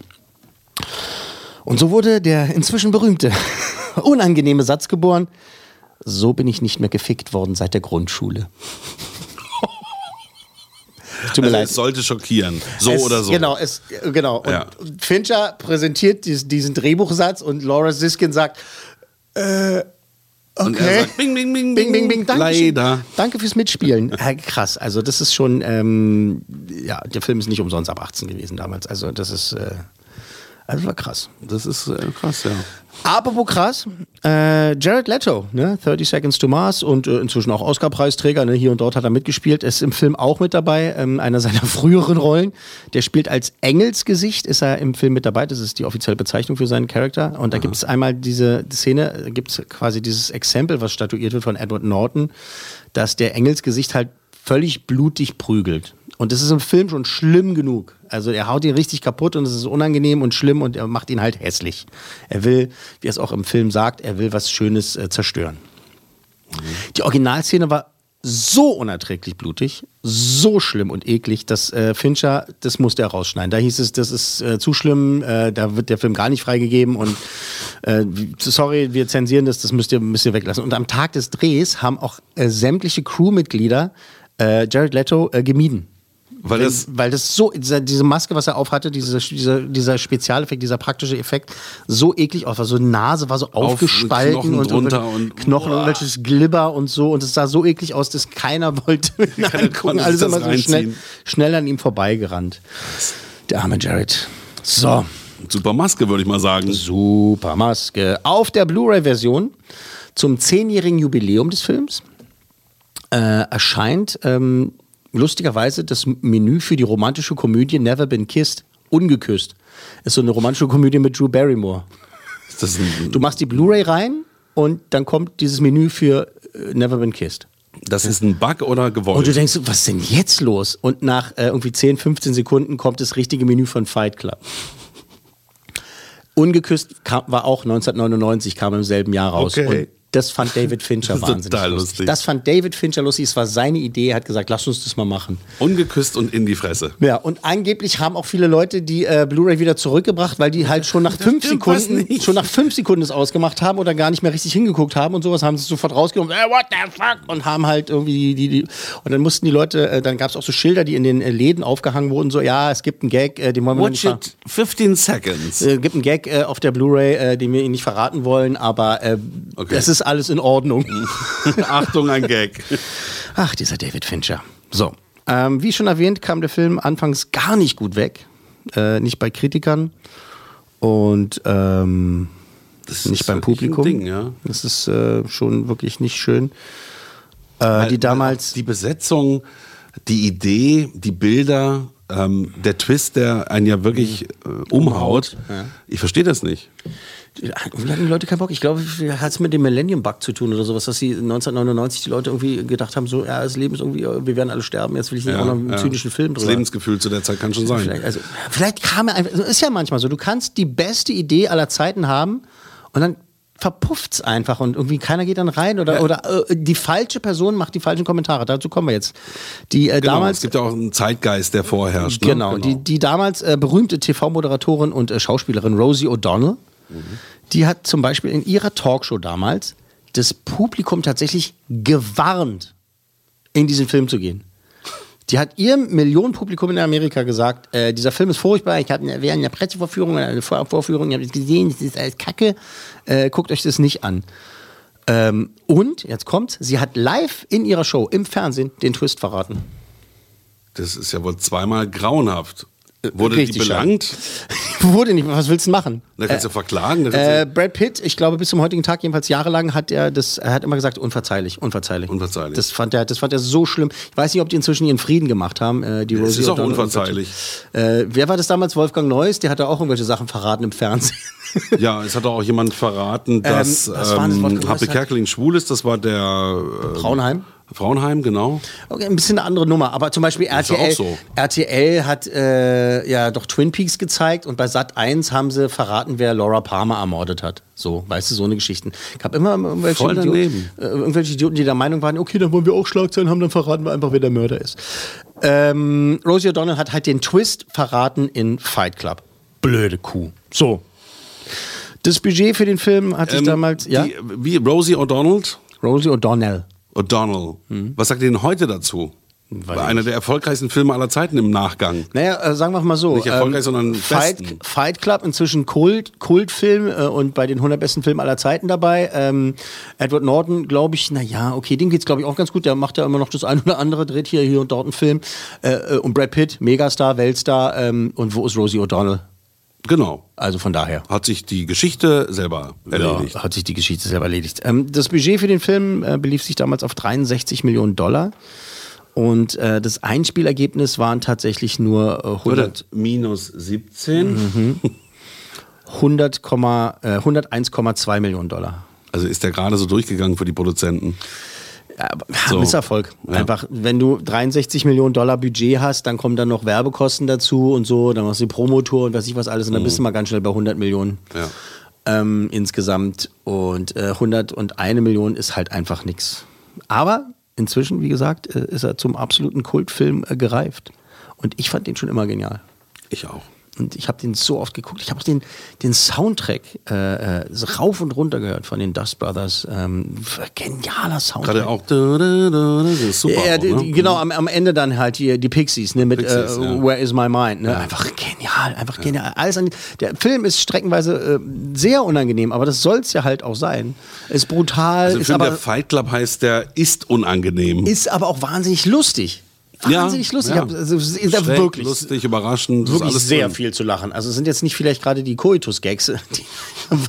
B: Und so wurde der inzwischen berühmte, unangenehme Satz geboren, so bin ich nicht mehr gefickt worden seit der Grundschule. Tut mir
C: Also
B: leid.
C: es sollte schockieren. So
B: Es-
C: oder so.
B: Genau, es, äh, genau. Und
C: Ja.
B: Fincher präsentiert dies, diesen Drehbuchsatz und Laura Siskin sagt, äh,
C: Und er
B: okay.
C: sagt, bing, bing, bing,
B: Bing, bing, bing, danke.
C: Leider.
B: Danke fürs Mitspielen. Krass, also das ist schon, ähm, ja, der Film ist nicht umsonst ab 18 gewesen damals. Also das ist, äh, also war krass.
C: Das ist äh, krass, ja.
B: Apropos krass, äh, Jared Leto, ne, 30 Seconds to Mars und äh, inzwischen auch Oscar-Preisträger, ne, hier und dort hat er mitgespielt, ist im Film auch mit dabei, ähm, einer seiner früheren Rollen. Der spielt als Engelsgesicht, ist er im Film mit dabei, das ist die offizielle Bezeichnung für seinen Charakter. Und da gibt es einmal diese Szene, da gibt es quasi dieses Exempel, was statuiert wird von Edward Norton, dass der Engelsgesicht halt völlig blutig prügelt. Und das ist im Film schon schlimm genug. Also er haut ihn richtig kaputt und es ist unangenehm und schlimm und er macht ihn halt hässlich. Er will, wie er es auch im Film sagt, er will was Schönes äh, zerstören. Die Originalszene war so unerträglich blutig, so schlimm und eklig, dass äh, Fincher, das musste er rausschneiden. Da hieß es, das ist äh, zu schlimm, äh, da wird der Film gar nicht freigegeben und äh, sorry, wir zensieren das, das müsst ihr, müsst ihr weglassen. Und am Tag des Drehs haben auch äh, sämtliche Crewmitglieder äh, Jared Leto gemieden.
C: Weil das,
B: weil das so, diese Maske, was er aufhatte, dieser, dieser, dieser Spezialeffekt, dieser praktische Effekt, so eklig aus war. So die Nase war so
C: Auf-
B: aufgespalten
C: Knochen
B: und,
C: drunter
B: und, Knochen und welches Glibber und so. Und es sah so eklig aus, dass keiner wollte
C: konnte
B: Alles
C: sich
B: immer so schnell, schnell an ihm vorbeigerannt. Der arme Jared. So.
C: super Maske, würde ich mal sagen.
B: Super Maske. Auf der Blu-ray-Version zum zehnjährigen Jubiläum des Films äh, erscheint ähm, lustigerweise das Menü für die romantische Komödie Never Been Kissed. Ungeküsst. Ist so eine romantische Komödie mit Drew Barrymore. Du machst die Blu-ray rein und dann kommt dieses Menü für äh, Never Been Kissed.
C: das ist ein Bug oder gewollt?
B: Und du denkst, was ist denn jetzt los? Und nach äh, irgendwie 10, 15 Sekunden kommt das richtige Menü von Fight Club. Ungeküsst kam, war auch 1999, kam im selben Jahr raus.
C: Okay.
B: Und das fand David Fincher
C: Das
B: wahnsinnig
C: total
B: lustig.
C: lustig.
B: Das fand David Fincher lustig. Es war seine Idee. Er hat gesagt, lass uns das mal machen.
C: Ungeküsst und in die Fresse.
B: Ja, und angeblich haben auch viele Leute die äh, Blu-ray wieder zurückgebracht, weil die halt schon nach fünf Sekunden, schon nach fünf Sekunden es ausgemacht haben oder gar nicht mehr richtig hingeguckt haben und sowas, haben sie es sofort rausgenommen, äh, what the fuck, und haben halt irgendwie die, die, die und dann mussten die Leute, äh, dann gab es auch so Schilder, die in den äh, Läden aufgehangen wurden, so, ja, es gibt einen Gag, äh, den wollen wir
C: Watch
B: nicht
C: it 15 seconds.
B: äh, gibt einen Gag auf der Blu-ray, den wir Ihnen nicht verraten wollen, aber
C: Okay.
B: es ist alles in Ordnung.
C: Achtung, ein Gag.
B: Ach, dieser David Fincher. So, ähm, wie schon erwähnt, kam der Film anfangs gar nicht gut weg. Äh, nicht bei Kritikern und ähm,
C: Das
B: nicht
C: ist
B: beim Publikum.
C: Ding, ja.
B: Das ist äh, schon wirklich nicht schön. Äh,
C: Weil-
B: die damals.
C: Die Besetzung, die Idee, die Bilder, ähm, der Twist, der einen ja wirklich äh, umhaut.
B: Ja.
C: Ich verstehe das nicht.
B: Wie hatten die Leute keinen Bock? Ich glaube, hat es mit dem Millennium Bug zu tun oder sowas, dass sie 1999 die Leute irgendwie gedacht haben, so, ja, das Leben ist irgendwie, wir werden alle sterben, jetzt will ich nicht auch noch einen zynischen Film
C: Das
B: drüber.
C: Lebensgefühl zu der Zeit kann schon sein.
B: Vielleicht, also, vielleicht kam er einfach, ist ja manchmal so, du kannst die beste Idee aller Zeiten haben und dann verpufft's einfach und irgendwie keiner geht dann rein oder, oder äh, die falsche Person macht die falschen Kommentare. Dazu kommen wir jetzt. Die äh,
C: Genau,
B: damals
C: es gibt ja auch einen Zeitgeist, der vorherrscht. Ne?
B: Genau, Die, die damals äh, berühmte TV-Moderatorin und äh, Schauspielerin Rosie O'Donnell, die hat zum Beispiel in ihrer Talkshow damals das Publikum tatsächlich gewarnt, in diesen Film zu gehen. Die hat ihrem Millionenpublikum in Amerika gesagt, äh, dieser Film ist furchtbar, ich habe während der Pressevorführung, eine Vor Vorführung, ich habe es gesehen, das ist alles Kacke, äh, guckt euch das nicht an. Ähm, und, jetzt kommt, sie hat live in ihrer Show im Fernsehen den Twist verraten.
C: Das ist ja wohl zweimal grauenhaft. Wurde
B: Richtig
C: die belangt?
B: Wurde nicht, was willst du machen?
C: Da kannst du verklagen. Da kannst
B: Äh, Brad Pitt, ich glaube bis zum heutigen Tag, jedenfalls jahrelang, hat er das, er hat immer gesagt, unverzeihlich, unverzeihlich.
C: Unverzeihlich.
B: Das fand er, das fand er so schlimm. Ich weiß nicht, ob die inzwischen ihren Frieden gemacht haben. Äh, die Rosie
C: ist auch unverzeihlich.
B: Äh, wer war das damals? Wolfgang Neuss, der hat da auch irgendwelche Sachen verraten im Fernsehen.
C: ja, es hat auch jemand verraten, dass
B: Ähm, was war das,
C: ähm,
B: Neuss hat-
C: Kerkeling schwul ist. Das war der äh,
B: Braunheim?
C: Frauenheim, genau.
B: Okay, ein bisschen eine andere Nummer, aber zum Beispiel
C: ja
B: RTL,
C: auch so.
B: RTL hat äh, ja doch Twin Peaks gezeigt und bei Sat 1 haben sie verraten, wer Laura Palmer ermordet hat. So, weißt du, so eine Geschichten. Ich habe immer irgendwelche Idioten, äh, irgendwelche Idioten, die der Meinung waren, okay, dann wollen wir auch Schlagzeilen haben, dann verraten wir einfach, wer der Mörder ist. Ähm, Rosie O'Donnell hat halt den Twist verraten in Fight Club. Blöde Kuh. So. Das Budget für den Film hat sich
C: Ähm,
B: damals, ja?
C: Die, wie Rosie O'Donnell?
B: Rosie O'Donnell.
C: O'Donnell.
B: Hm.
C: Was sagt ihr denn heute dazu? War einer der erfolgreichsten Filme aller Zeiten im Nachgang.
B: Naja, äh, sagen wir mal so.
C: Nicht erfolgreich, sondern
B: Fight,
C: besten.
B: Fight Club, inzwischen Kult, Kultfilm äh, und bei den 100 besten Filmen aller Zeiten dabei. Ähm, Edward Norton, glaube ich, naja, okay, dem geht's glaube ich auch ganz gut. Der macht ja immer noch das ein oder andere, dreht hier, hier und dort einen Film. Äh, äh, und Brad Pitt, Megastar, Weltstar. Ähm, und wo ist Rosie O'Donnell?
C: Genau.
B: Also von daher.
C: Hat sich die Geschichte selber erledigt.
B: Ja, hat sich die Geschichte selber erledigt. Ähm, das Budget für den Film äh, belief sich damals auf 63 Millionen Dollar. Und äh, das Einspielergebnis waren tatsächlich nur äh, 100,
C: Oder minus 17.
B: Mhm. 100, äh, 101,2 Millionen Dollar.
C: Also ist der gerade so durchgegangen für die Produzenten. So.
B: Misserfolg.
C: Ja.
B: Einfach, wenn du 63 Millionen Dollar Budget hast, dann kommen dann noch Werbekosten dazu und so, dann machst du die Promotour und weiß ich was alles und dann bist du mal ganz schnell bei 100 Millionen
C: Ja.
B: ähm, insgesamt. Und äh, 101 Millionen ist halt einfach nichts. Aber inzwischen, wie gesagt, äh, ist er zum absoluten Kultfilm äh, gereift. Und ich fand den schon immer genial.
C: Ich auch.
B: Und ich habe den so oft geguckt. Ich habe auch den, den Soundtrack äh, äh, rauf und runter gehört von den Dust Brothers. Ähm, genialer Soundtrack.
C: Gerade auch. Super.
B: Ja,
C: auch, ne?
B: genau, am, am Ende dann halt die, die Pixies, ne, mit
C: Pixies,
B: äh,
C: ja.
B: Where is my mind, ne? Einfach genial, einfach genial. Alles an, der Film ist streckenweise äh, sehr unangenehm, aber das soll es ja halt auch sein. Ist brutal,
C: Also
B: ist,
C: Film, der
B: aber,
C: Fight Club heißt, der ist unangenehm.
B: ist aber auch wahnsinnig lustig.
C: Ja,
B: Wahnsinnig lustig.
C: ja.
B: Hab- Also, es ist
C: Schräg,
B: wirklich,
C: lustig, überraschend.
B: wirklich
C: alles
B: sehr
C: drin.
B: viel zu lachen. Also es sind jetzt nicht vielleicht gerade die Coitus-Gags, die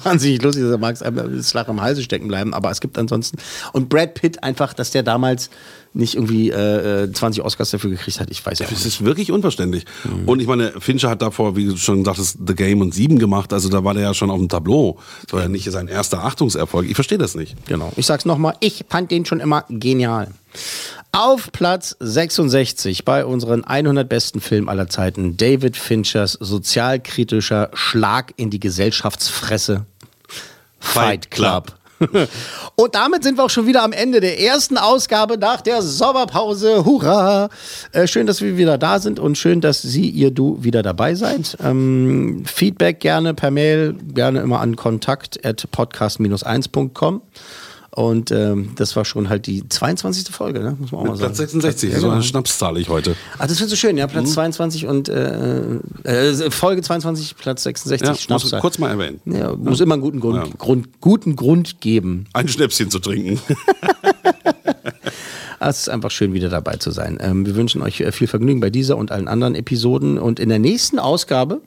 B: wahnsinnig lustig sind, da mag es einem das Lachen im Halse stecken bleiben, aber es gibt ansonsten. Und Brad Pitt einfach, dass der damals nicht irgendwie äh, äh, 20 Oscars dafür gekriegt hat, ich weiß ja
C: Es ist wirklich unverständlich.
B: Mhm.
C: Und ich meine, Fincher hat davor, wie du schon sagtest, The Game und Sieben gemacht. Also da war der ja schon auf dem Tableau. Das war ja nicht sein erster Achtungserfolg. Ich verstehe das nicht.
B: Genau. Ich sag's nochmal, ich fand den schon immer genial. Auf Platz 66 bei unseren 100 besten Filmen aller Zeiten David Finchers sozialkritischer Schlag in die Gesellschaftsfresse Fight Club. Und damit sind wir auch schon wieder am Ende der ersten Ausgabe nach der Sommerpause. Hurra! Äh, schön, dass wir wieder da sind und schön, dass Sie, ihr, du wieder dabei seid. Ähm, Feedback gerne per Mail, gerne immer an kontakt at podcast-1.com. Und ähm, das war schon halt die 22. Folge, ne? muss man auch mal sagen.
C: Platz 66,
B: Ja,
C: so
B: genau.
C: eine Schnapszahl ich heute.
B: Ach, das findest du schön, ja? Platz 22 und äh, äh, Folge 22, Platz 66,
C: Ja, muss
B: Schnapszahl.
C: kurz mal erwähnen.
B: Ja, muss immer einen guten Grund,
C: Ja.
B: Grund, guten Grund geben.
C: Ein Schnäpschen zu trinken.
B: Ah, Es ist einfach schön, wieder dabei zu sein. Ähm, wir wünschen euch äh, viel Vergnügen bei dieser und allen anderen Episoden. Und in der nächsten Ausgabe,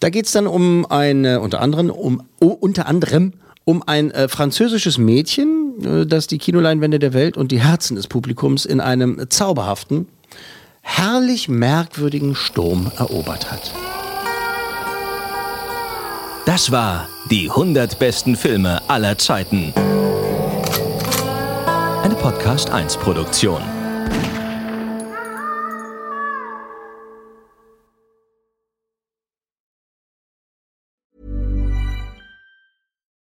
B: da geht es dann um ein, äh, unter anderem, um, unter anderem um ein äh, französisches Mädchen, äh, das die Kinoleinwände der Welt und die Herzen des Publikums in einem zauberhaften herrlich merkwürdigen Sturm erobert hat.
A: Das war die 100 besten Filme aller Zeiten. Eine Podcast 1 Produktion.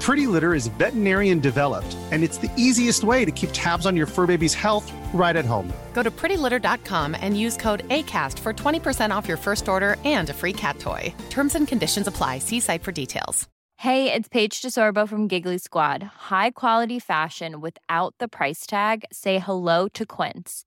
H: Pretty Litter is veterinarian developed, and it's the easiest way to keep tabs on your fur baby's health right at home.
I: Go to prettylitter.com and use code ACAST for 20% off your first order and a free cat toy. Terms and conditions apply. See site for details.
J: Hey, it's Paige DeSorbo from Giggly Squad. High quality fashion without the price tag? Say hello to Quince.